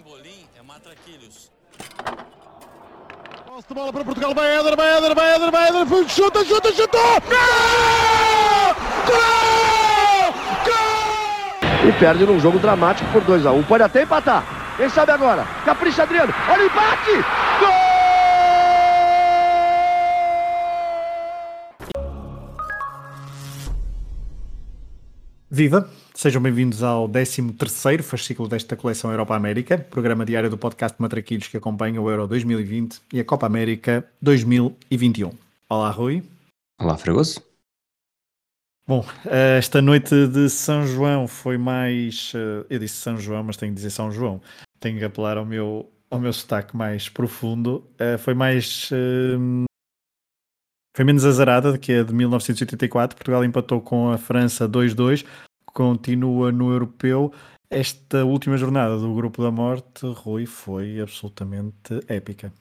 Pimbolim é matraquilhos. Posse de bola para Portugal, vai Éder, vai Éder, vai Éder, vai Éder, chuta, chuta, chutou! Gol! Gol! Gol! E perde num jogo dramático por 2x1. Pode até empatar. Quem sabe agora? Capricha Adriano. Olha o empate! Gol! Viva! Sejam bem-vindos ao 13º fascículo desta coleção Europa América, programa diário do podcast Matraquilhos que acompanha o Euro 2020 e a Copa América 2021. Olá, Rui. Olá, Fragoso. Bom, esta noite de São João foi mais. Eh, eu disse São João, mas tenho que dizer São João. Tenho que apelar ao meu, ao meu sotaque mais profundo. Eh, foi mais. Eh, foi menos azarada do que a de 1984. Portugal empatou com a França 2-2, continua no europeu. Esta última jornada do Grupo da Morte, Rui, foi absolutamente épica.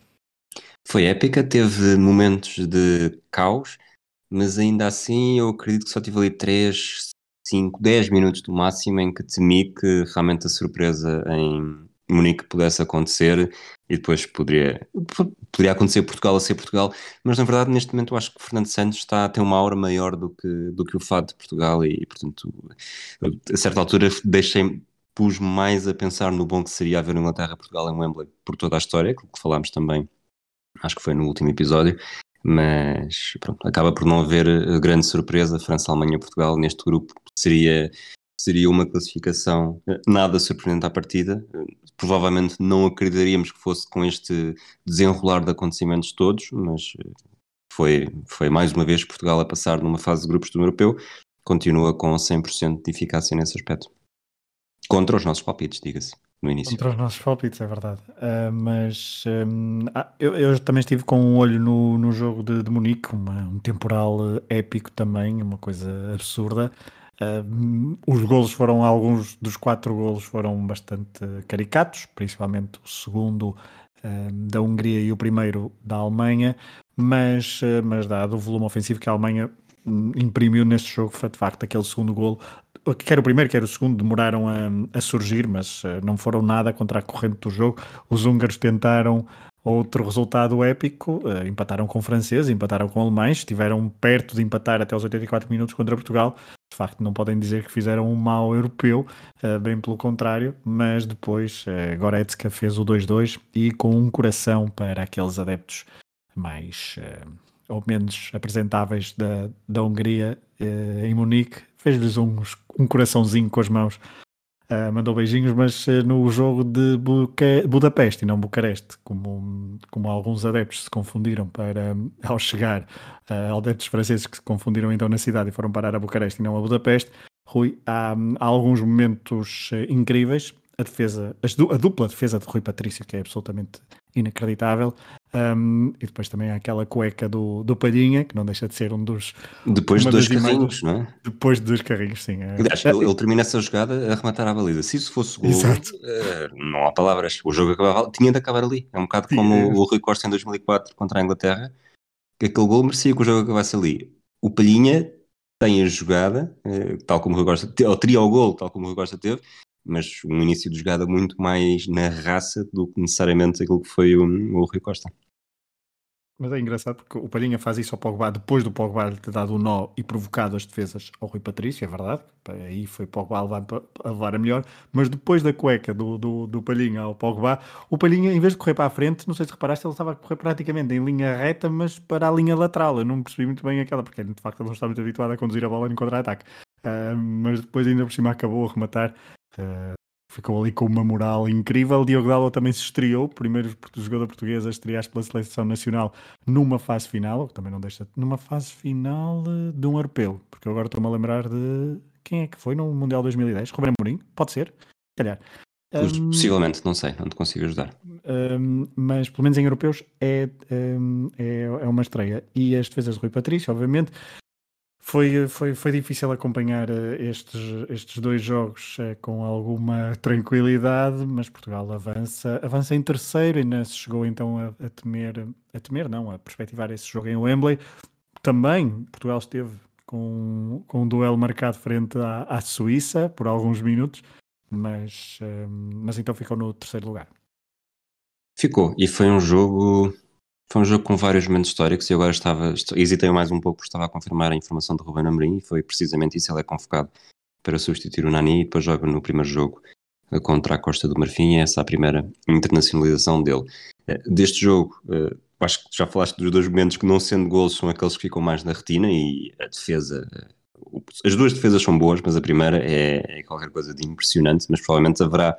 Foi épica, teve momentos de caos, mas ainda assim eu acredito que só tive ali 3, 5, 10 minutos do máximo em que temi que realmente a surpresa em Munique pudesse acontecer e depois poderia, poderia acontecer Portugal a ser Portugal, mas na verdade neste momento eu acho que Fernando Santos está a ter uma aura maior do que, do que o fado de Portugal e portanto a certa altura deixei pus mais a pensar no bom que seria haver Inglaterra-Portugal em Wembley por toda a história, que falámos também acho que foi no último episódio. Mas pronto, acaba por não haver grande surpresa França, Alemanha, Portugal neste grupo. Seria seria uma classificação eh, nada surpreendente à partida. Provavelmente não acreditaríamos que fosse com este desenrolar de acontecimentos todos, mas eh, foi, foi mais uma vez Portugal a passar numa fase de grupos do europeu, continua com 100% de eficácia nesse aspecto. Contra os nossos palpites, diga-se, no início. Contra os nossos palpites, é verdade. Uh, mas ah, eu, eu, também estive com um olho no, no jogo de, de Munique, uma, um temporal épico também, uma coisa absurda. Os golos foram, alguns dos quatro golos foram bastante caricatos, principalmente o segundo da Hungria e o primeiro da Alemanha, mas, uh, mas dado o volume ofensivo que a Alemanha um, imprimiu neste jogo, foi de facto aquele segundo golo, quer o primeiro, quer o segundo, demoraram a, a surgir, mas não foram nada contra a corrente do jogo. Os húngaros tentaram Outro resultado épico, uh, empataram com franceses, empataram com alemães, estiveram perto de empatar até os 84 minutos contra Portugal. De facto, não podem dizer que fizeram um mau europeu, uh, bem pelo contrário, mas depois uh, Goretzka fez o 2-2 e com um coração para aqueles adeptos mais ou menos apresentáveis da, da Hungria em Munique, fez-lhes um, um coraçãozinho com as mãos Uh, mandou beijinhos, mas uh, no jogo de Buca Budapeste e não Bucareste, como, como alguns adeptos se confundiram para, ao chegar, uh, adeptos franceses que se confundiram então na cidade e foram parar a Bucareste e não a Budapeste, Rui, há, há alguns momentos incríveis, a defesa, a dupla defesa de Rui Patrício, que é absolutamente inacreditável, um, e depois também há aquela cueca do, do Palhinha, que não deixa de ser um dos. Depois de dois carrinhos, não é? Depois de dois carrinhos, sim. É. Aliás, ele, ele, termina essa jogada a rematar a baliza. Se isso fosse gol, uh, não há palavras. O jogo acabava, tinha de acabar ali. É um bocado sim, como é. o Rui Costa em 2004 contra a Inglaterra, que aquele gol merecia que o jogo acabasse ali. O Palhinha tem a jogada, uh, tal como o Rui Costa, ou teria o gol, tal como o Rui Costa teve, mas um início de jogada muito mais na raça do que necessariamente aquilo que foi o, o Rui Costa. Mas é engraçado porque o Palhinha faz isso ao Pogba depois do Pogba ter dado o um nó e provocado as defesas ao Rui Patrício, é verdade. Aí foi Pogba a levar, a levar a melhor. Mas depois da cueca do, do, do Palhinha ao Pogba, o Palhinha, em vez de correr para a frente, não sei se reparaste, ele estava a correr praticamente em linha reta, mas para a linha lateral. Eu não percebi muito bem aquela, porque de facto ele não está muito habituado a conduzir a bola em contra-ataque. Uh, mas depois ainda por cima acabou a rematar. Uh, ficou ali com uma moral incrível. Diogo Dalot também se estreou, primeiro jogador português a estrear pela seleção nacional numa fase final, também não deixa, numa fase final eh, de um europeu, porque agora estou-me a lembrar de quem é que foi no Mundial 2010? Ruben Mourinho? Pode ser, calhar. Um, Possivelmente, não sei, não te consigo ajudar. Um, mas pelo menos em europeus é, um, é, é uma estreia. E as defesas de Rui Patrício, obviamente, foi, foi, foi difícil acompanhar eh, estes, estes dois jogos eh, com alguma tranquilidade, mas Portugal avança, avança em terceiro, ainda se chegou então a, a temer, a temer não, a perspectivar esse jogo em Wembley. Também Portugal esteve com, com um duelo marcado frente à, à Suíça por alguns minutos, mas, um, mas então ficou no terceiro lugar. Ficou, e foi um jogo foi um jogo com vários momentos históricos e agora estava, hesitei mais um pouco porque estava a confirmar a informação de Ruben Amorim e foi precisamente isso, ele é convocado para substituir o Nani e depois joga no primeiro jogo eh, contra a Costa do Marfim e essa é a primeira internacionalização dele. Eh, deste jogo, eh, acho que já falaste dos dois momentos que não sendo gols são aqueles que ficam mais na retina e a defesa, as duas defesas são boas, mas a primeira é, é qualquer coisa de impressionante, mas provavelmente haverá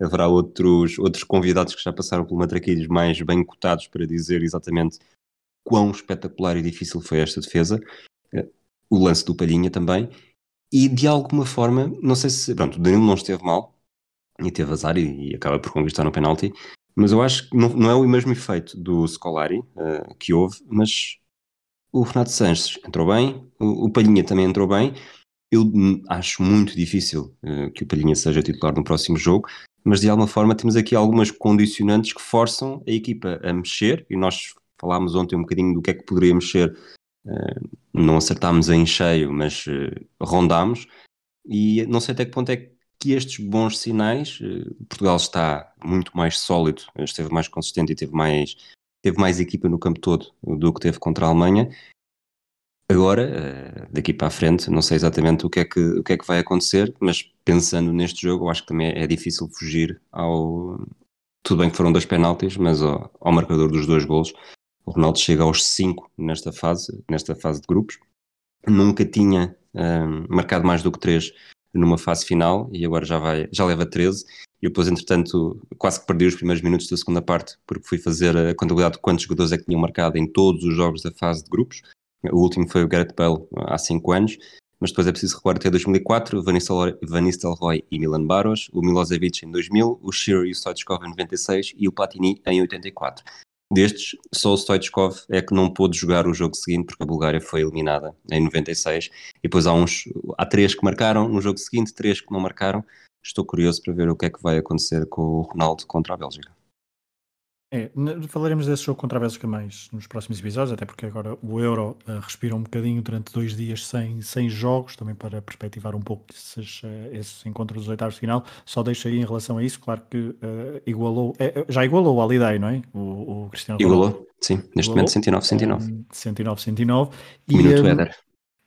haverá outros, outros convidados que já passaram pelo Matraquilhos mais bem cotados para dizer exatamente quão espetacular e difícil foi esta defesa. Eh, o lance do Palhinha também. E de alguma forma, não sei se. Pronto, o Danilo não esteve mal e teve azar e, e acaba por conquistar um penalti, mas eu acho que não, não é o mesmo efeito do Scolari uh, que houve, mas o Renato Sanches entrou bem, o, o Palhinha também entrou bem. Eu acho muito difícil uh, que o Palhinha seja titular no próximo jogo, mas de alguma forma temos aqui algumas condicionantes que forçam a equipa a mexer, e nós falámos ontem um bocadinho do que é que poderia mexer, uh, não acertámos em cheio, mas uh, rondámos, e não sei até que ponto é que estes bons sinais, uh, Portugal está muito mais sólido, esteve mais consistente e teve mais, teve mais equipa no campo todo do que teve contra a Alemanha, Agora, eh, daqui para a frente, não sei exatamente o que, é que, o que é que vai acontecer, mas pensando neste jogo, eu acho que também é difícil fugir ao. Tudo bem que foram dois penaltis, mas ao, ao marcador dos dois golos. O Ronaldo chega aos 5 nesta fase, nesta fase de grupos. Nunca tinha um, ehm, marcado mais do que 3 numa fase final e agora já, vai, já leva 13. E depois, entretanto, quase que perdi os primeiros minutos da segunda parte, porque fui fazer a contabilidade de quantos jogadores é que tinham marcado em todos os jogos da fase de grupos. O último foi o Gareth Bale há 5 anos, mas depois é preciso recuar até 2004, Van Nistelrooy e Milan Baros, o Milosevic em 2000, o Shearer e o Stoichkov em 96 e o Platini em 84. Destes, só o Stoichkov é que não pôde jogar o jogo seguinte porque a Bulgária foi eliminada em 96 e depois há uns, há três que marcaram no jogo seguinte, três que não marcaram. Estou curioso para ver o que é que vai acontecer com o Ronaldo contra a Bélgica. É, falaremos desse jogo contra a Bélgica mais nos próximos episódios, até porque agora o Euro uh, respira um bocadinho durante dois dias sem, sem jogos, também para perspectivar um pouco esses, uh, esses encontros dos oitavos de final. Só deixo aí em relação a isso, claro que uh, igualou, é, já igualou o Aliday, não é? O, o Cristiano Igualou, Ronaldo. sim, neste igualou, momento 109, 109. Um, 109, 109. E, Minuto um, Éder.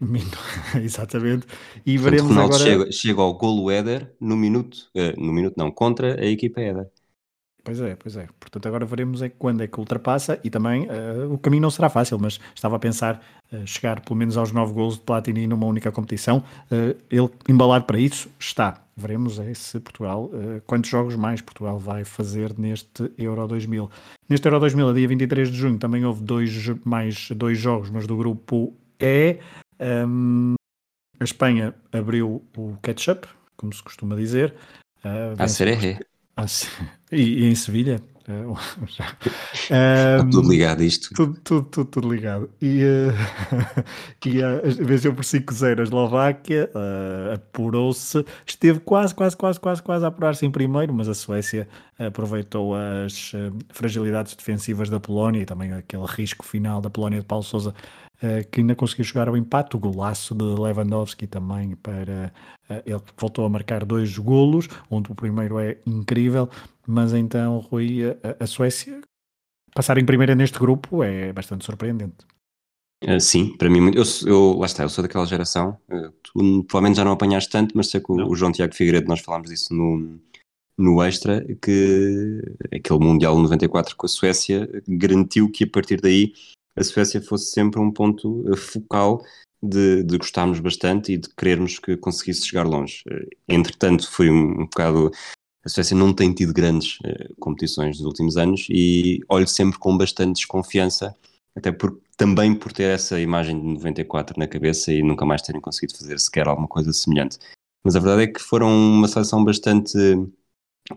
Exatamente. E Portanto, veremos Ronaldo agora... chega, chega ao golo Éder no minuto, no minuto não, contra a equipa Éder. Pois é, pois é. Portanto, agora veremos é quando é que ultrapassa e também uh, o caminho não será fácil, mas estava a pensar uh, chegar pelo menos aos 9 gols de Platini numa única competição. Uh, ele embalado para isso está. Veremos é se Portugal, quantos jogos mais Portugal vai fazer neste Euro 2000. Neste Euro 2000, a dia 23 de junho, também houve dois, mais dois jogos, mas do grupo E. Um, a Espanha abriu o catch-up, como se costuma dizer. Uh, a ser e, e, em Sevilha? Uh, um, tudo ligado a isto. Tudo, tudo, tudo, tudo ligado. E, uh, e uh, venceu por 5-0 a Eslováquia, uh, apurou-se, esteve quase, quase, quase, quase, quase a apurar-se em primeiro, mas a Suécia aproveitou as fragilidades defensivas da Polónia e também aquele risco final da Polónia de Paulo Sousa eh, que ainda conseguiu chegar ao empate, o golaço de Lewandowski também para ele voltou a marcar dois golos, onde o primeiro é incrível, mas então Rui, a, a Suécia passar em primeira neste grupo é bastante surpreendente. Uh, sim, para mim, eu, eu, lá está, eu sou daquela geração, uh, tu provavelmente já não apanhaste tanto, mas sei que o, o, João Tiago Figueiredo, nós falámos disso no, no Extra, que aquele Mundial 94 com a Suécia garantiu que a partir daí a Suécia fosse sempre um ponto eh, focal de, de gostarmos bastante e de querermos que conseguisse chegar longe. Entretanto, foi um, um bocado. A Suécia não tem tido grandes uh, competições nos últimos anos e olho sempre com bastante desconfiança, até por, também por ter essa imagem de 94 na cabeça e nunca mais terem conseguido fazer sequer alguma coisa semelhante. Mas a verdade é que foram uma seleção bastante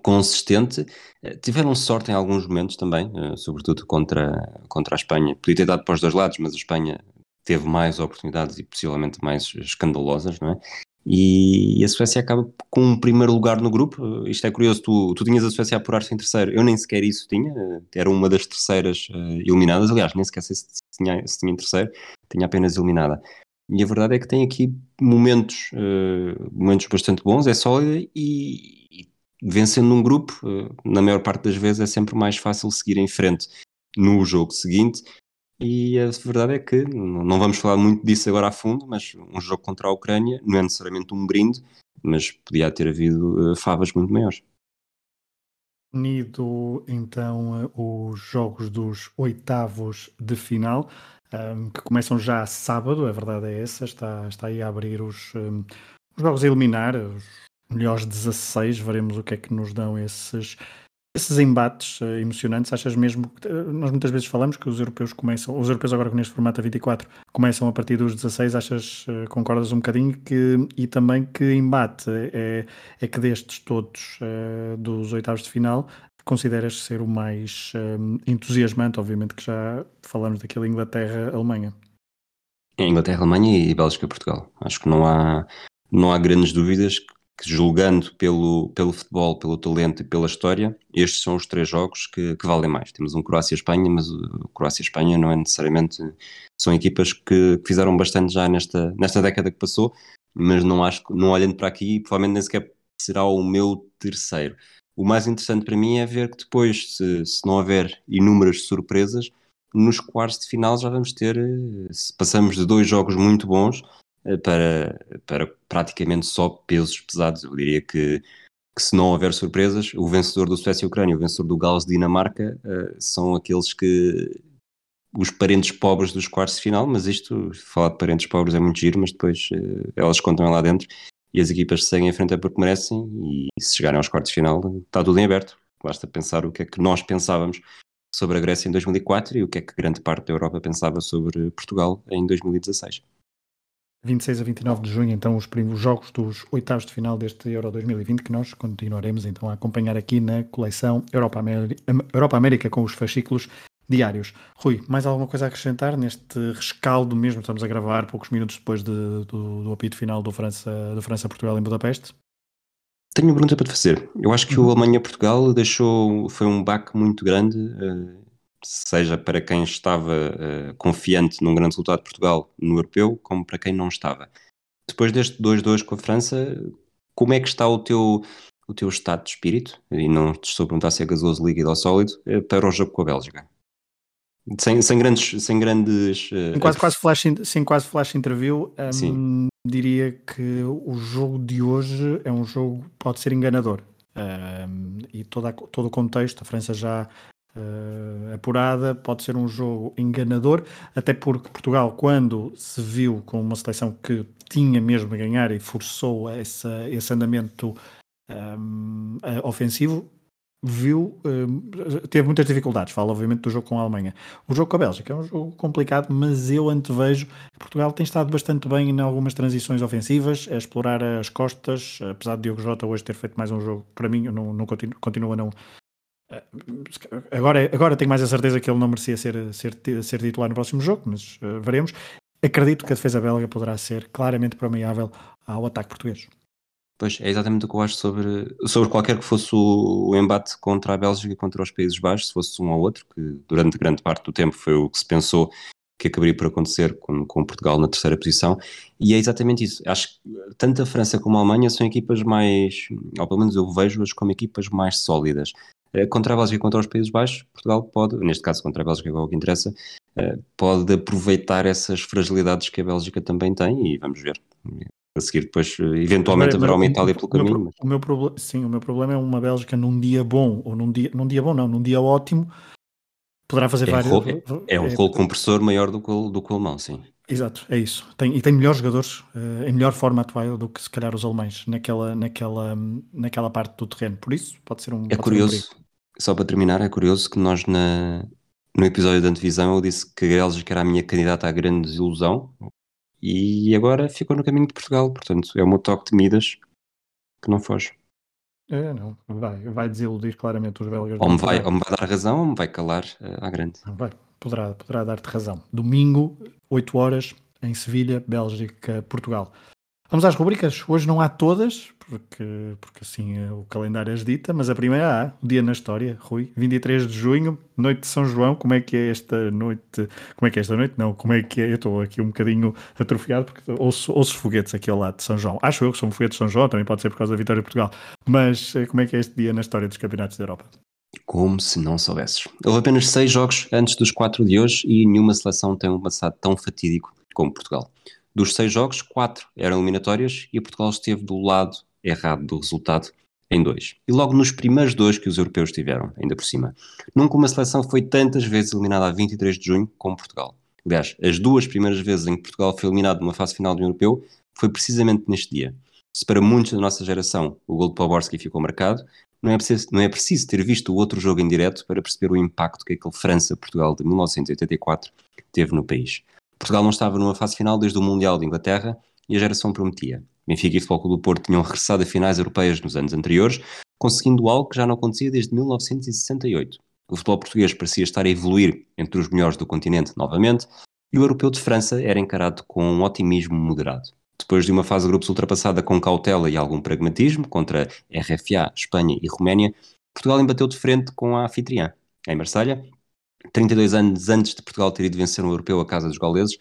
consistente. Eh, tiveram sorte em alguns momentos também, eh, sobretudo contra, contra a Espanha. Podia ter dado para os dois lados, mas a Espanha teve mais oportunidades e possivelmente mais escandalosas, não é? E a Suécia acaba com um primeiro lugar no grupo. Isto é curioso, tu, tu tinhas a Suécia a apurar-se em terceiro. Eu nem sequer isso tinha, era uma das terceiras uh, eliminadas. Aliás, nem sequer sei se tinha, se tinha em terceiro, tinha apenas eliminada. E a verdade é que tem aqui momentos, uh, momentos bastante bons, é sólida e, e vencendo um grupo, uh, na maior parte das vezes é sempre mais fácil seguir em frente no jogo seguinte. E a verdade é que, não vamos falar muito disso agora a fundo, mas um jogo contra a Ucrânia não é necessariamente um brinde, mas podia ter havido uh, favas muito maiores. Unido então os jogos dos oitavos de final um, que começam já sábado, a verdade é essa, está, está aí a abrir os, um, os jogos a eliminar, os melhores 16, veremos o que é que nos dão esses, esses embates uh, emocionantes. Achas mesmo que uh, nós muitas vezes falamos que os europeus começam, os europeus agora com neste formato a 24 começam a partir dos 16, achas, uh, concordas um bocadinho que, e também que embate é, é que destes todos dos oitavos de final consideras ser o mais entusiasmante? Obviamente que já falamos daquela Inglaterra-Alemanha. Inglaterra, Alemanha e Bélgica, Portugal. Acho que não há, não há grandes dúvidas que, julgando pelo, pelo futebol, pelo talento e pela história, estes são os três jogos que, que valem mais. Temos um Croácia-Espanha, mas o Croácia-Espanha não é necessariamente. São equipas que, que, fizeram bastante já nesta, nesta década que passou, mas não acho não olhando para aqui, provavelmente nem sequer será o meu terceiro. O mais interessante para mim é ver que depois, se, se não houver inúmeras surpresas, nos quartos de final já vamos ter, eh, se passamos de dois jogos muito bons para, para praticamente só pesos pesados. Eu diria que, que se não houver surpresas, o vencedor do Suécia e Ucrânia o vencedor do Gales Dinamarca uh, são aqueles que os parentes pobres dos quartos de final, mas isto, falar de parentes pobres é muito giro, mas depois uh, elas contam lá dentro e as equipas seguem em frente é porque merecem e se chegarem aos quartos de final está tudo em aberto. Basta pensar o que é que nós pensávamos sobre a Grécia em 2004 e o que é que grande parte da Europa pensava sobre Portugal em 2016. 26 a 29 de junho, então, os primeiros jogos dos oitavos de final deste Euro 2020, que nós continuaremos então a acompanhar aqui na coleção Europa América, Europa América com os fascículos diários. Rui, mais alguma coisa a acrescentar neste rescaldo mesmo? Estamos a gravar poucos minutos depois de, do, do apito final do França-Portugal França em Budapeste. Tenho uma pergunta para te fazer. Eu acho que uhum. o Alemanha-Portugal deixou, foi um baque muito grande, uh, seja para quem estava uh, confiante num grande resultado de Portugal no europeu, como para quem não estava. Depois deste 2-2 com a França, como é que está o teu, o teu estado de espírito? E não te estou a perguntar se é gasoso, líquido ou sólido, uh, para o jogo com a Bélgica. Sem, sem grandes. Sem grandes uh, quase, quase flash, sem quase flash interview, um, diria que o jogo de hoje é um jogo pode ser enganador. Um, e toda, todo o contexto, a França já uh, apurada, pode ser um jogo enganador, até porque Portugal, quando se viu com uma seleção que tinha mesmo a ganhar e forçou essa, esse andamento um, ofensivo, viu, uh, teve muitas dificuldades. Falo, obviamente, do jogo com a Alemanha. O jogo com a Bélgica é um jogo complicado, mas eu antevejo que Portugal tem estado bastante bem em algumas transições ofensivas, a explorar as costas, apesar de Diogo Jota hoje ter feito mais um jogo, para mim, não, não continua, continua não. Eh, agora, agora tenho mais a certeza que ele não merecia ser, ser, ser titular no próximo jogo, mas uh, veremos. Acredito que a defesa belga poderá ser claramente permeável ao ataque português. Pois, é exatamente o que eu acho sobre, sobre qualquer que fosse o, o, embate contra a Bélgica e contra os Países Baixos, se fosse um ou outro, que durante grande parte do tempo foi o que se pensou que acabaria por acontecer com, com Portugal na terceira posição, e é exatamente isso. Acho que tanto a França como a Alemanha são equipas mais, ou pelo menos eu vejo-as como equipas mais sólidas. Eh, contra a Bélgica e contra os Países Baixos, Portugal pode, neste caso contra a Bélgica, é o que interessa, eh, pode aproveitar essas fragilidades que a Bélgica também tem e vamos ver a seguir depois eventualmente haverá uma Itália pelo caminho. Meu, mas... o meu problema, sim, o meu problema é uma Bélgica num dia bom ou num dia, num dia bom não, num dia ótimo poderá fazer é vários. É, é um rolo compressor maior do que, o, do que o alemão, sim. Exato, é isso. Tem, e tem melhores jogadores uh, em melhor forma atual do que se calhar os alemães naquela, naquela, naquela parte do terreno. Por isso, pode ser um. É curioso, um só para terminar, é curioso que nós na, no episódio da antevisão eu disse que a Bélgica era a minha candidata à grande desilusão, e agora ficou no caminho de Portugal. Portanto, é o meu toque de Midas que não foge. É, não, vai, vai desiludir claramente os belgas. Ou me, vai, ou me vai dar razão ou me vai calar uh, à grande. Vai, poderá, poderá dar-te razão. Domingo, 8 horas, em Sevilha, Bélgica, Portugal. Vamos às rubricas. Hoje não há todas, porque, porque assim é o calendário as dita, mas a primeira há, o dia na história, Rui, 23 de junho, noite de São João, como é que é esta noite? Como é que é esta noite? Não, como é que é? Eu estou aqui um bocadinho atrofiado porque ouço, ouço foguetes aqui ao lado de São João. Acho eu que são foguetes de São João, também pode ser por causa da vitória de Portugal, mas eh, como é que é este dia na história dos campeonatos da Europa? Como se não soubesses. Houve apenas seis jogos antes dos quatro de hoje e nenhuma seleção tem um passado tão fatídico como Portugal. Dos seis jogos, quatro eram eliminatórias e Portugal esteve do lado errado do resultado em dois. E logo nos primeiros dois que os europeus tiveram, ainda por cima. Nunca uma seleção foi tantas vezes eliminada a 23 de junho como Portugal. Aliás, as duas primeiras vezes em que Portugal foi eliminado numa fase final do europeu foi precisamente neste dia. Se para muitos da nossa geração o gol de Poborski ficou marcado, não é, preciso, não é preciso ter visto o outro jogo em direto para perceber o impacto que aquele França-Portugal de 1984 teve no país. Portugal não estava numa fase final desde o Mundial de Inglaterra e a geração prometia. Benfica e Futebol Clube do Porto tinham regressado a finais europeias nos anos anteriores, conseguindo algo que já não acontecia desde 1968. O futebol português parecia estar a evoluir entre os melhores do continente novamente e o europeu de França era encarado com um otimismo moderado. Depois de uma fase de grupos ultrapassada com cautela e algum pragmatismo contra RFA, Espanha e Roménia, Portugal embateu de frente com a anfitriã. Em Marselha, 32 anos antes de Portugal ter ido vencer um europeu à casa dos gauleses,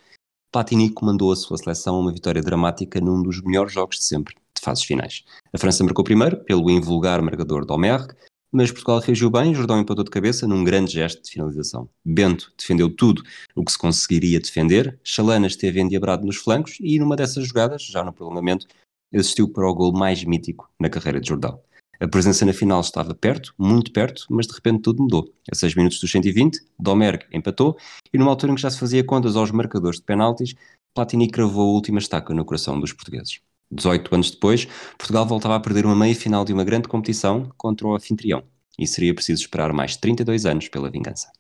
Platini comandou a sua seleção a uma vitória dramática num dos melhores jogos de sempre, de fases finais. A França marcou primeiro, pelo invulgar marcador Domergue, mas Portugal reagiu bem, Jordão empatou de cabeça num grande gesto de finalização. Bento defendeu tudo o que se conseguiria defender, Chalana esteve endiabrado nos flancos e numa dessas jogadas, já no prolongamento, assistiu para o gol mais mítico na carreira de Jordão. A presença na final estava perto, muito perto, mas de repente tudo mudou. A 6 minutos dos 120, Domergue empatou e numa altura em que já se fazia contas aos marcadores de penaltis, Platini cravou a última estaca no coração dos portugueses. 18 anos depois, Portugal voltava a perder uma meia-final de uma grande competição contra o anfitrião e seria preciso esperar mais 32 anos pela vingança.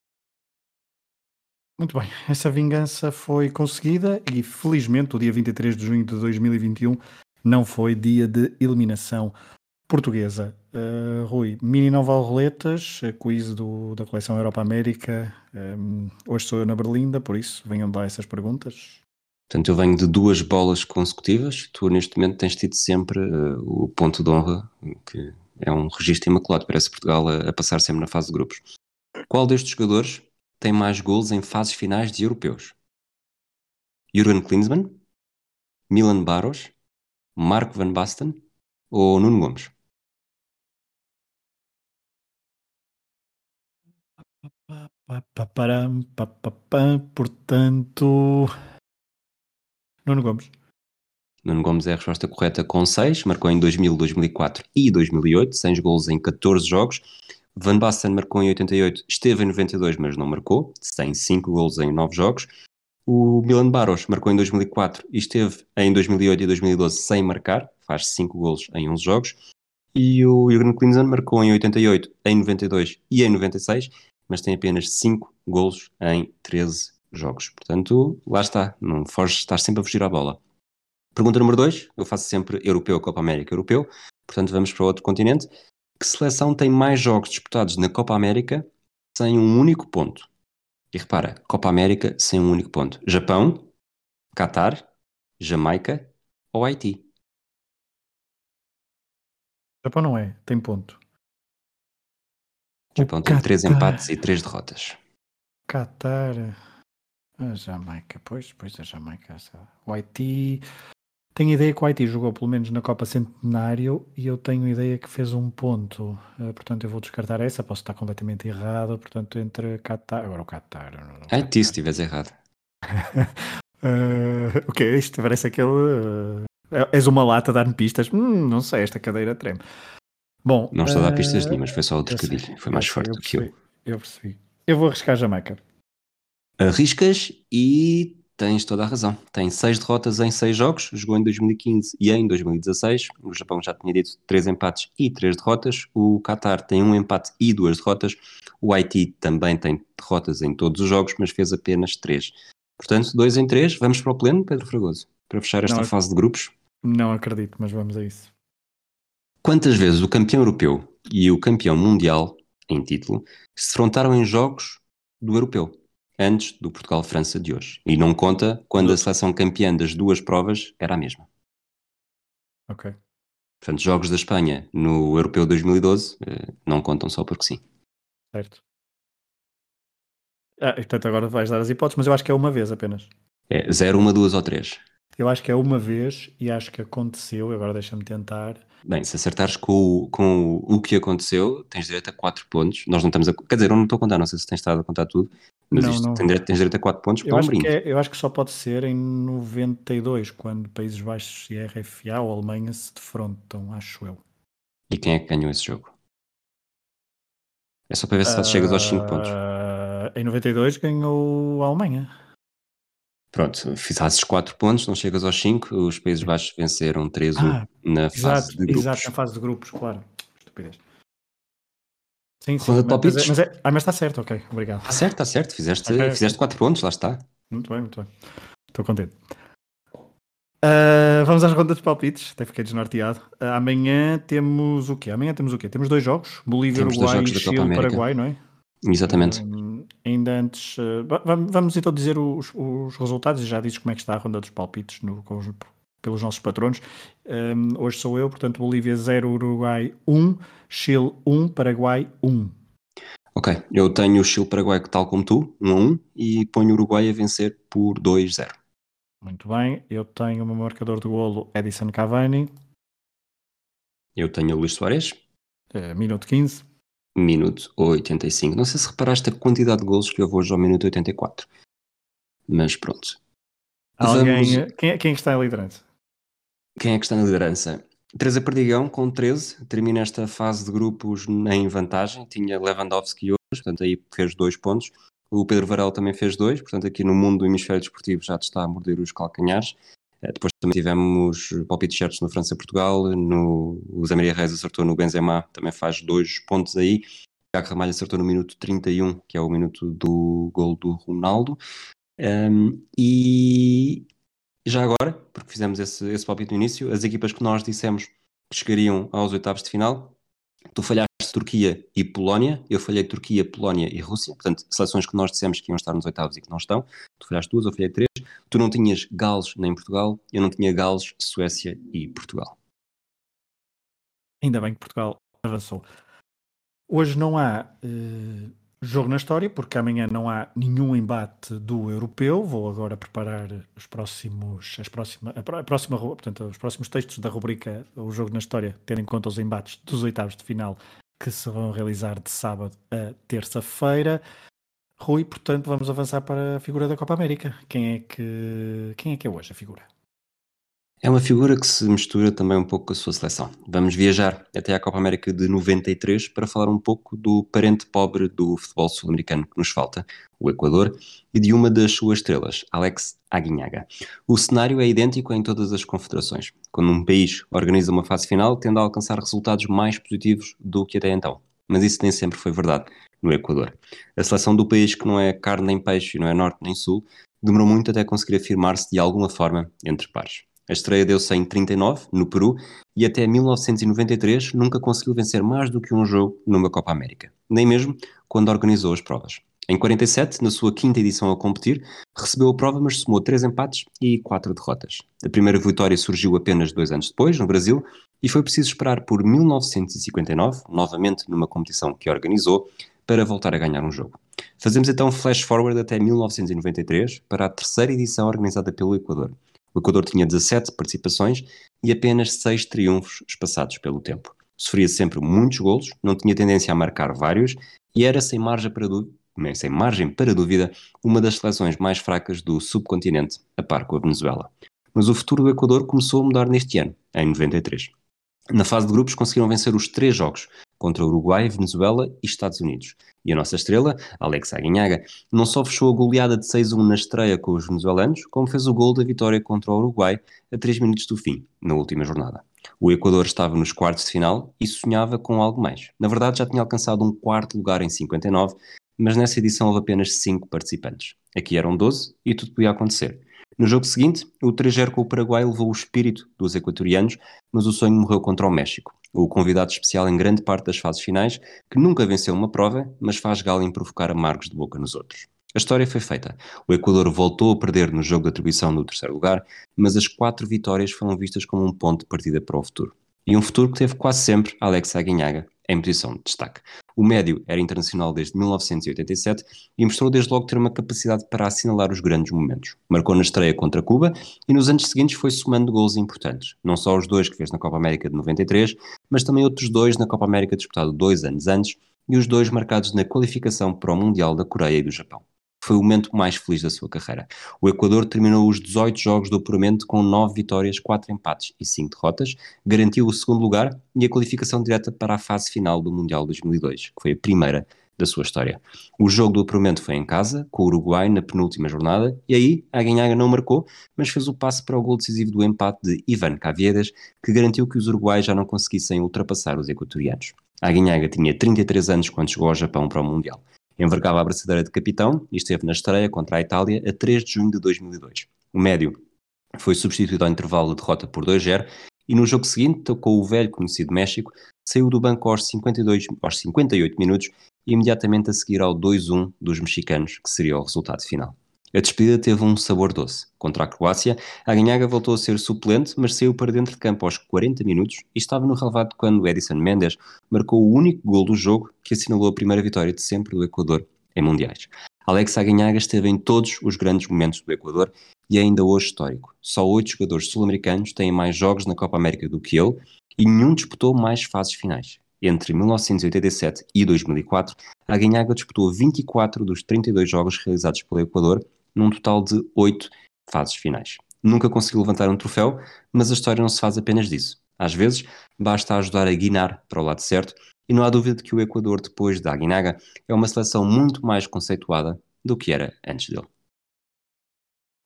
Muito bem, essa vingança foi conseguida e felizmente o dia 23 de junho de 2021 não foi dia de eliminação portuguesa. Uh, Rui, mini nova roletas, quiz do, da coleção Europa América. Um, hoje sou eu na Berlinda, por isso venham dar essas perguntas. Portanto, eu venho de duas bolas consecutivas. Tu, neste momento, tens tido sempre uh, o ponto de honra, que é um registro imaculado. Parece Portugal a, a, passar sempre na fase de grupos. Qual destes jogadores tem mais gols em fases finais de europeus? Jurgen Klinsmann? Milan Baros? Marco Van Basten? Ou Nuno Gomes? Portanto, Nuno Gomes. Nuno Gomes é a resposta correta com 6, marcou em 2000, 2004 e 2008, 6 gols em 14 jogos. Van Basten marcou em 88, esteve em 92, mas não marcou, tem 5 gols em 9 jogos. O Milan Baros marcou em 2004 e esteve em 2008 e 2012 sem marcar, faz 5 gols em 11 jogos. E o Jürgen Klinsmann marcou em 88, em 92 e em 96 mas tem apenas 5 golos em 13 jogos. Portanto, lá está, não foge, estás sempre a fugir à bola. Pergunta número 2, eu faço sempre europeu, Copa América, europeu, portanto vamos para outro continente. Que seleção tem mais jogos disputados na Copa América sem um único ponto? E repara, Copa América sem um único ponto. Japão, Qatar, Jamaica ou Haiti? Japão não é, tem ponto. O Japão tem três empates e três derrotas. Qatar. A Jamaica, pois, pois a Jamaica. O Haiti. Tenho ideia que o Haiti jogou pelo menos na Copa Centenário e eu tenho ideia que fez um ponto. Uh, portanto, eu vou descartar essa. Posso estar completamente errado. Portanto, entre Qatar. Agora o Qatar. Haiti, se estiveres errado. uh, ok, isto parece aquele. Uh, és uma lata a dar-me pistas. Hum, não sei, esta cadeira treme. Bom, não estou a dar pistas nenhumas, foi só o trocadilho, foi mais forte do que eu. Eu percebi. Eu vou arriscar Jamaica. Arriscas e tens toda a razão. Tem seis derrotas em seis jogos, jogou em 2015 e em 2016. O Japão já tinha dito três empates e três derrotas. O Qatar tem um empate e duas derrotas. O Haiti também tem derrotas em todos os jogos, mas fez apenas três. Portanto, dois em três. Vamos para o pleno, Pedro Fragoso, para fechar esta não, fase de grupos. Não acredito, mas vamos a isso. Quantas vezes o campeão europeu e o campeão mundial, em título, se defrontaram em jogos do europeu, antes do Portugal-França de hoje? E não conta quando a seleção campeã das duas provas era a mesma. Ok. Portanto, jogos da Espanha no Europeu 2012 eh, não contam só porque sim. Certo. Ah, portanto, agora vais dar as hipóteses, mas eu acho que é uma vez apenas. É 0, 1, 2 ou 3. Eu acho que é uma vez e acho que aconteceu, agora deixa-me tentar. Bem, se acertares com, o, com o, que aconteceu, tens direito a 4 pontos. Nós não estamos a. Quer dizer, eu não estou a contar, não sei se tens estado a contar tudo, mas Não, isto não. Tens, direito, tens direito a 4 pontos Eu para um que brinde. é- eu acho que só pode ser em 92, quando Países Baixos e RFA ou Alemanha se defrontam, acho eu. E quem é que ganhou esse jogo? É só para ver se só chegas aos 5 pontos. Em 92 ganhou a Alemanha. Pronto, fizesses 4 pontos, não chegas aos 5. Os Países Baixos venceram 3-1 Ah, na fase Exato, de grupos. exato, na fase de grupos, claro. Estupidez. Sim, sim. Mas, mas, palpites? é, mas é- ah, mas está certo, ok, obrigado. Está certo, está certo. Fizeste, Ok, ok. fizeste 4 pontos, lá está. Muito bem, muito bem. Estou contente. Ah, vamos às rondas de palpites. Até fiquei desnorteado. Ah, amanhã temos o quê? Amanhã temos o quê? Temos dois jogos: Bolívia, Temos dois Uruguai jogos e Chile. Paraguai, não é? Exatamente. Hum, ainda antes, uh, va- vam- vamos então dizer os, os resultados e já dizes como é que está a ronda dos palpites no- com os- pelos nossos patronos. Um, hoje sou eu, portanto, Bolívia 0, Uruguai 1, Chile 1, Paraguai 1. Ok, eu tenho o Chile-Paraguai tal como tu, 1 a 1, e ponho o Uruguai a vencer por 2-0. Muito bem, eu tenho o meu marcador de golo Edison Cavani, Eu tenho o Luís Soares, uh, minuto 15. Minuto 85. Não sei se reparaste a quantidade de golos que houve hoje ao minuto 84. Mas pronto. Alguém, Vamos- uh, quem, é- quem é está em liderança? Quem é que está na liderança? Teresa Perdigão com 13, termina esta fase de grupos em vantagem. Tinha Lewandowski hoje, portanto aí fez dois pontos. O Pedro Varela também fez dois, portanto aqui no mundo do hemisfério desportivo já te está a morder os calcanhares. Eh, Depois também tivemos palpites certos no França-Portugal, no, o Zé Maria Reis acertou no Benzema, também faz dois pontos aí. Tiago Ramalho acertou no minuto 31, que é o minuto do gol do Ronaldo. Um, e já agora, porque fizemos esse, esse palpite no início, as equipas que nós dissemos que chegariam aos oitavos de final, tu falhaste Turquia e Polónia, eu falhei Turquia, Polónia e Rússia, portanto, seleções que nós dissemos que iam estar nos oitavos e que não estão, tu falhaste duas, eu falhei três, tu não tinhas Gales nem Portugal, eu não tinha Gales, Suécia e Portugal. Ainda bem que Portugal avançou. Hoje não há eh, jogo na história, porque amanhã não há nenhum embate do europeu. Vou agora preparar os próximos, as próxima, a, pró- a próxima, portanto, os próximos textos da rubrica O Jogo na História, tendo em conta os embates dos oitavos de final que se vão realizar de sábado a terça-feira. Rui, portanto, vamos avançar para a figura da Copa América. Quem é que, quem é, que é hoje a figura? É uma figura que se mistura também um pouco com a sua seleção. Vamos viajar até à Copa América de 93 para falar um pouco do parente pobre do futebol sul-americano que nos falta, o Equador, e de uma das suas estrelas, Alex Aguinhaga. O cenário é idêntico em todas as confederações, quando um país organiza uma fase final, tende a alcançar resultados mais positivos do que até então. Mas isso nem sempre foi verdade no Equador. A seleção do país que não é carne nem peixe não é norte nem sul, demorou muito até conseguir afirmar-se de alguma forma entre pares. A estreia deu-se em 39, no Peru, e até 1993 nunca conseguiu vencer mais do que um jogo numa Copa América, nem mesmo quando organizou as provas. Em 47, na sua quinta edição a competir, recebeu a prova, mas somou três empates e quatro derrotas. A primeira vitória surgiu apenas dois anos depois, no Brasil, e foi preciso esperar por 1959, novamente numa competição que organizou, para voltar a ganhar um jogo. Fazemos então flash forward até 1993, para a terceira edição organizada pelo Equador. O Equador tinha 17 participações e apenas 6 triunfos espaçados pelo tempo. Sofria sempre muitos golos, não tinha tendência a marcar vários e era, sem margem para, nem sem margem para dúvida, uma das seleções mais fracas do subcontinente, a par com a Venezuela. Mas o futuro do Equador começou a mudar neste ano, em 93. Na fase de grupos conseguiram vencer os três jogos, contra Uruguai, Venezuela e Estados Unidos. E a nossa estrela, Alex Aguinhaga, não só fechou a goleada de 6-1 na estreia com os venezuelanos, como fez o gol da vitória contra o Uruguai a 3 minutos do fim, na última jornada. O Equador estava nos quartos de final e sonhava com algo mais. Na verdade, já tinha alcançado um quarto lugar em 59, mas nessa edição houve apenas 5 participantes. Aqui eram 12 e tudo podia acontecer. No jogo seguinte, o 3-0 com o Paraguai levou o espírito dos equatorianos, mas o sonho morreu contra o México, o convidado especial em grande parte das fases finais, que nunca venceu uma prova, mas faz gala em provocar amargos de boca nos outros. A história foi feita. O Equador voltou a perder no jogo de atribuição no terceiro lugar, mas as quatro vitórias foram vistas como um ponto de partida para o futuro. E um futuro que teve quase sempre Alex Aguinhaga em posição de destaque. O médio era internacional desde 1987 e mostrou desde logo ter uma capacidade para assinalar os grandes momentos. Marcou na estreia contra Cuba e nos anos seguintes foi somando gols importantes. Não só os dois que fez na Copa América de 93, mas também outros dois na Copa América disputado dois anos antes e os dois marcados na qualificação para o Mundial da Coreia e do Japão foi o momento mais feliz da sua carreira. O Equador terminou os 18 jogos do apuramento com 9 vitórias, 4 empates e 5 derrotas, garantiu o segundo lugar e a qualificação direta para a fase final do Mundial 2002, que foi a primeira da sua história. O jogo do apuramento foi em casa, com o Uruguai na penúltima jornada, e aí a Ganhaga não marcou, mas fez o passe para o gol decisivo do empate de Ivan Caviedes, que garantiu que os uruguaios já não conseguissem ultrapassar os equatorianos. A Ganhaga tinha 33 anos quando chegou ao Japão para o Mundial. Envergava a braçadeira de capitão e esteve na estreia contra a Itália a 3 de junho de 2002. O médio foi substituído ao intervalo de derrota por 2-0 e no jogo seguinte tocou o velho conhecido México, saiu do banco aos, 52, aos 58 minutos e imediatamente a seguir ao 2-1 dos mexicanos, que seria o resultado final. A despedida teve um sabor doce. Contra a Croácia, a Ganhaga voltou a ser suplente, mas saiu para dentro de campo aos 40 minutos e estava no relevado quando Edison Mendes marcou o único gol do jogo que assinalou a primeira vitória de sempre do Equador em Mundiais. Alex Aganhaga esteve em todos os grandes momentos do Equador e é ainda hoje histórico. Só oito jogadores sul-americanos têm mais jogos na Copa América do que ele e nenhum disputou mais fases finais. Entre 1987 e 2004, a Ganhaga disputou 24 dos 32 jogos realizados pelo Equador num total de oito fases finais. Nunca conseguiu levantar um troféu, mas a história não se faz apenas disso. Às vezes, basta ajudar a guinar para o lado certo, e não há dúvida de que o Equador, depois da Aguinaga, é uma seleção muito mais conceituada do que era antes dele.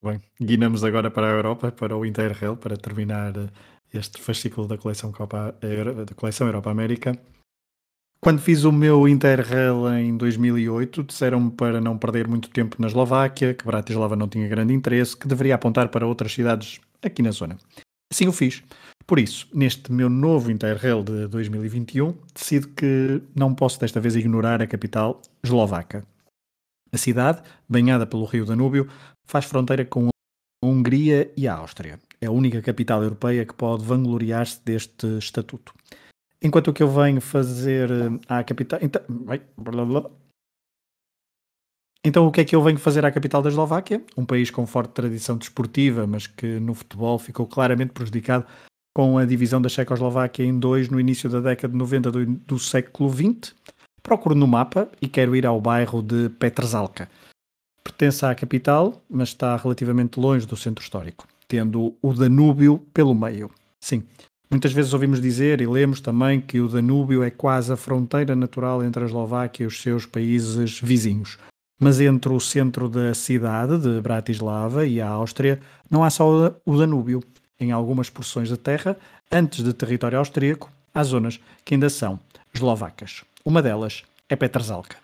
Bem, guinamos agora para a Europa, para o Interrail, para terminar eh, este fascículo da coleção, Copa, da coleção Europa América. Quando fiz o meu Interrail em 2008, disseram-me para não perder muito tempo na Eslováquia, que Bratislava não tinha grande interesse, que deveria apontar para outras cidades aqui na zona. Assim o fiz. Por isso, neste meu novo Interrail de 2021, decido que não posso desta vez ignorar a capital eslovaca. A cidade, banhada pelo rio Danúbio, faz fronteira com a Hungria e a Áustria. É a única capital europeia que pode vangloriar-se deste estatuto. Enquanto que eu venho fazer eh, à capital. Então, então, o que é que eu venho fazer à capital da Eslováquia? Um país com forte tradição desportiva, mas que no futebol ficou claramente prejudicado com a divisão da Checoslováquia em dois no início da década de 90 do, do século XX. Procuro no mapa e quero ir ao bairro de Petrzalka. Pertence à capital, mas está relativamente longe do centro histórico, tendo o Danúbio pelo meio. Sim, Muitas vezes ouvimos dizer e lemos também que o Danúbio é quase a fronteira natural entre a Eslováquia e os seus países vizinhos. Mas entre o centro da cidade de Bratislava e a Áustria não há só o Danúbio. Em algumas porções da terra, antes de território austríaco, há zonas que ainda são eslovacas. Uma delas é Petrzalka.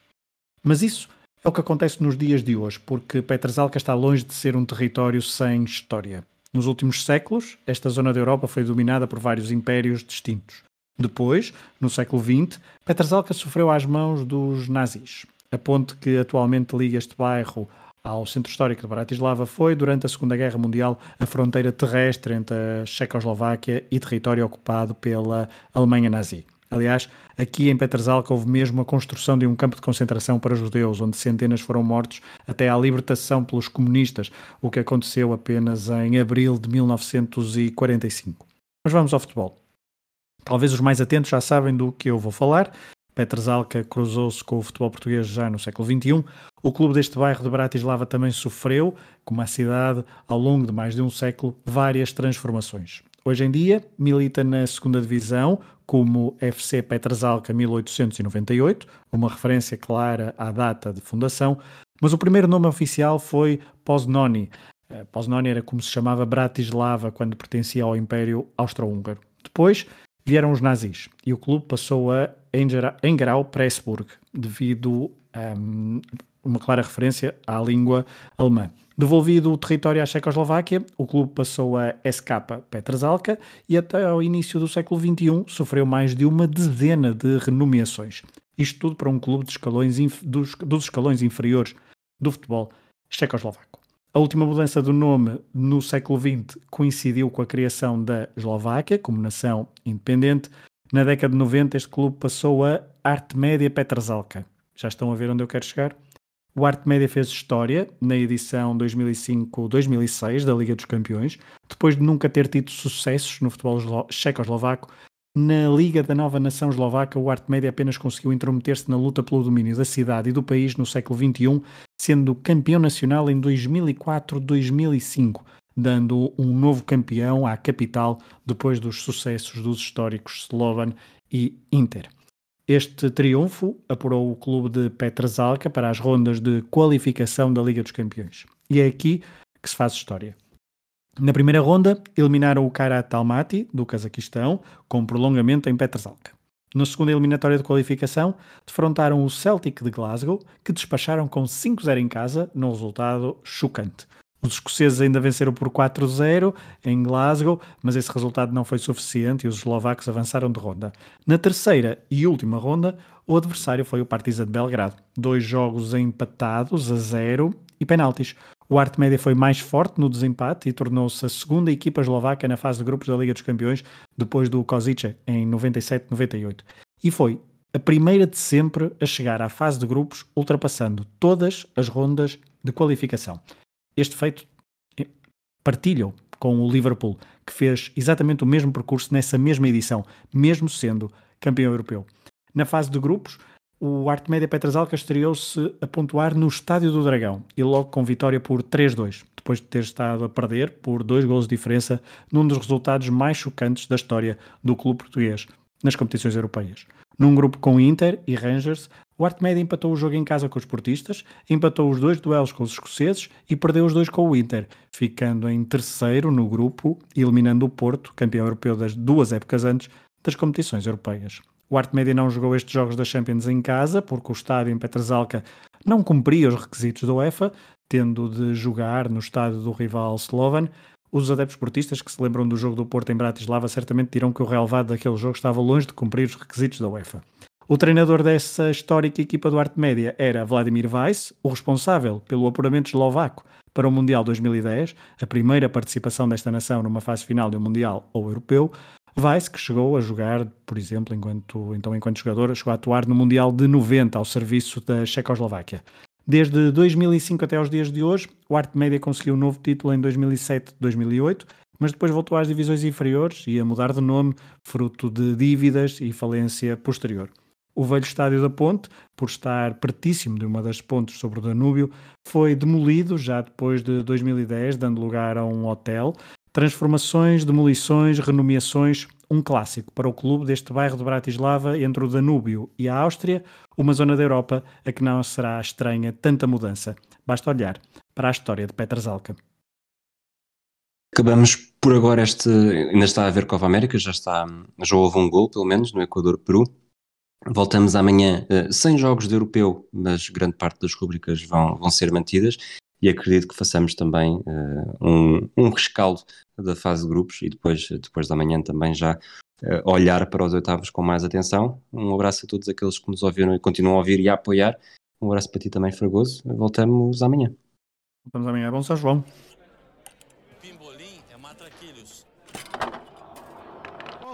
Mas isso é o que acontece nos dias de hoje, porque Petrzalka está longe de ser um território sem história. Nos últimos séculos, esta zona da Europa foi dominada por vários impérios distintos. Depois, no século XX, Petrzalka sofreu às mãos dos nazis. A ponte que atualmente liga este bairro ao centro histórico de Bratislava foi, durante a Segunda Guerra Mundial, a fronteira terrestre entre a Checoslováquia e território ocupado pela Alemanha nazi. Aliás, aqui em Petrzalka houve mesmo a construção de um campo de concentração para judeus, onde centenas foram mortos até à libertação pelos comunistas, o que aconteceu apenas em abril de 1945. Mas vamos ao futebol. Talvez os mais atentos já sabem do que eu vou falar. Petrzalka cruzou-se com o futebol português já no século XXI. O clube deste bairro de Bratislava também sofreu, como a cidade, ao longo de mais de um século, várias transformações. Hoje em dia milita na segunda divisão como FC Petrzalka 1898, uma referência clara à data de fundação, mas o primeiro nome oficial foi Poznoni. Eh, Poznoni era como se chamava Bratislava quando pertencia ao Império Austro-Húngaro. Depois vieram os nazis e o clube passou a Engrau Pressburg, devido a um, uma clara referência à língua alemã. Devolvido o território à Checoslováquia, o clube passou a SK Petrzalka e até ao início do século XXI sofreu mais de uma dezena de renomeações. Isto tudo para um clube dos escalões, dos, dos escalões inferiores do futebol checoslovaco. A última mudança do nome no século XX coincidiu com a criação da Eslováquia como nação independente. Na década de 90, este clube passou a Arte Média Petrzalka. Já estão a ver onde eu quero chegar? O Arte Média fez história na edição 2005-2006 da Liga dos Campeões, depois de nunca ter tido sucessos no futebol checoslovaco. Na Liga da Nova Nação Eslovaca, o Arte Média apenas conseguiu intrometer-se na luta pelo domínio da cidade e do país no século XXI, sendo campeão nacional em 2004-2005, dando um novo campeão à capital depois dos sucessos dos históricos Slovan e Inter. Este triunfo apurou o clube de Petrazalka para as rondas de qualificação da Liga dos Campeões. E é aqui que se faz história. Na primeira ronda, eliminaram o Karat Almaty, do Cazaquistão, com prolongamento em Petrazalka. Na segunda eliminatória de qualificação, defrontaram o Celtic de Glasgow, que despacharam com 5-0 em casa, num resultado chocante. Os escoceses ainda venceram por 4-0 em Glasgow, mas esse resultado não foi suficiente e os eslovacos avançaram de ronda. Na terceira e última ronda, o adversário foi o Partizan de Belgrado. Dois jogos empatados a zero e penaltis. O Arte Média foi mais forte no desempate e tornou-se a segunda equipa eslovaca na fase de grupos da Liga dos Campeões, depois do Kozice em 97-98. E foi a primeira de sempre a chegar à fase de grupos, ultrapassando todas as rondas de qualificação este feito eh, partilham com o Liverpool, que fez exatamente o mesmo percurso nessa mesma edição, mesmo sendo campeão europeu. Na fase de grupos, o Arte Média Petrasalca estreou-se a pontuar no Estádio do Dragão e logo com vitória por 3-2, depois de ter estado a perder por dois gols de diferença num dos resultados mais chocantes da história do clube português nas competições europeias. Num grupo com Inter e Rangers, o Arte Média empatou o jogo em casa com os portistas, empatou os dois duelos com os escoceses e perdeu os dois com o Inter, ficando em terceiro no grupo eliminando o Porto, campeão europeu das duas épocas antes das competições europeias. O Arte Média não jogou estes jogos da Champions em casa, porque o estádio em Petrezalca não cumpria os requisitos da UEFA, tendo de jogar no estádio do rival Slovan, os adeptos portistas que se lembram do jogo do Porto em Bratislava certamente dirão que o relevado daquele jogo estava longe de cumprir os requisitos da UEFA. O treinador dessa histórica equipa do Arte Média era Vladimir Weiss, o responsável pelo apuramento eslovaco para o Mundial 2010, a primeira participação desta nação numa fase final de um Mundial ou Europeu. Weiss, que chegou a jogar, por exemplo, enquanto, então enquanto jogador, chegou a atuar no Mundial de 90 ao serviço da Checoslováquia. Desde 2005 até aos dias de hoje, o Arte Média conseguiu um novo título em 2007-2008, mas depois voltou às divisões inferiores e a mudar de nome, fruto de dívidas e falência posterior. O velho estádio da Ponte, por estar pertíssimo de uma das pontes sobre o Danúbio, foi demolido já depois de 2010, dando lugar a um hotel. Transformações, demolições, renomeações, um clássico para o clube deste bairro de Bratislava entre o Danúbio e a Áustria, uma zona da Europa a que não será estranha tanta mudança. Basta olhar para a história de Petrasalca. Acabamos por agora este. Ainda está a ver Copa América, já está. Já houve um gol, pelo menos, no Equador-Peru. Voltamos amanhã uh, sem jogos de europeu, mas grande parte das rubricas vão, vão ser mantidas e acredito que façamos também uh, um, um rescaldo da fase de grupos e depois, depois da manhã também já uh, olhar para os oitavos com mais atenção. Um abraço a todos aqueles que nos ouviram e continuam a ouvir e a apoiar. Um abraço para ti também, Fragoso. Voltamos amanhã. Voltamos amanhã. Bom São João. Pimbolim é matraquilhos. Posse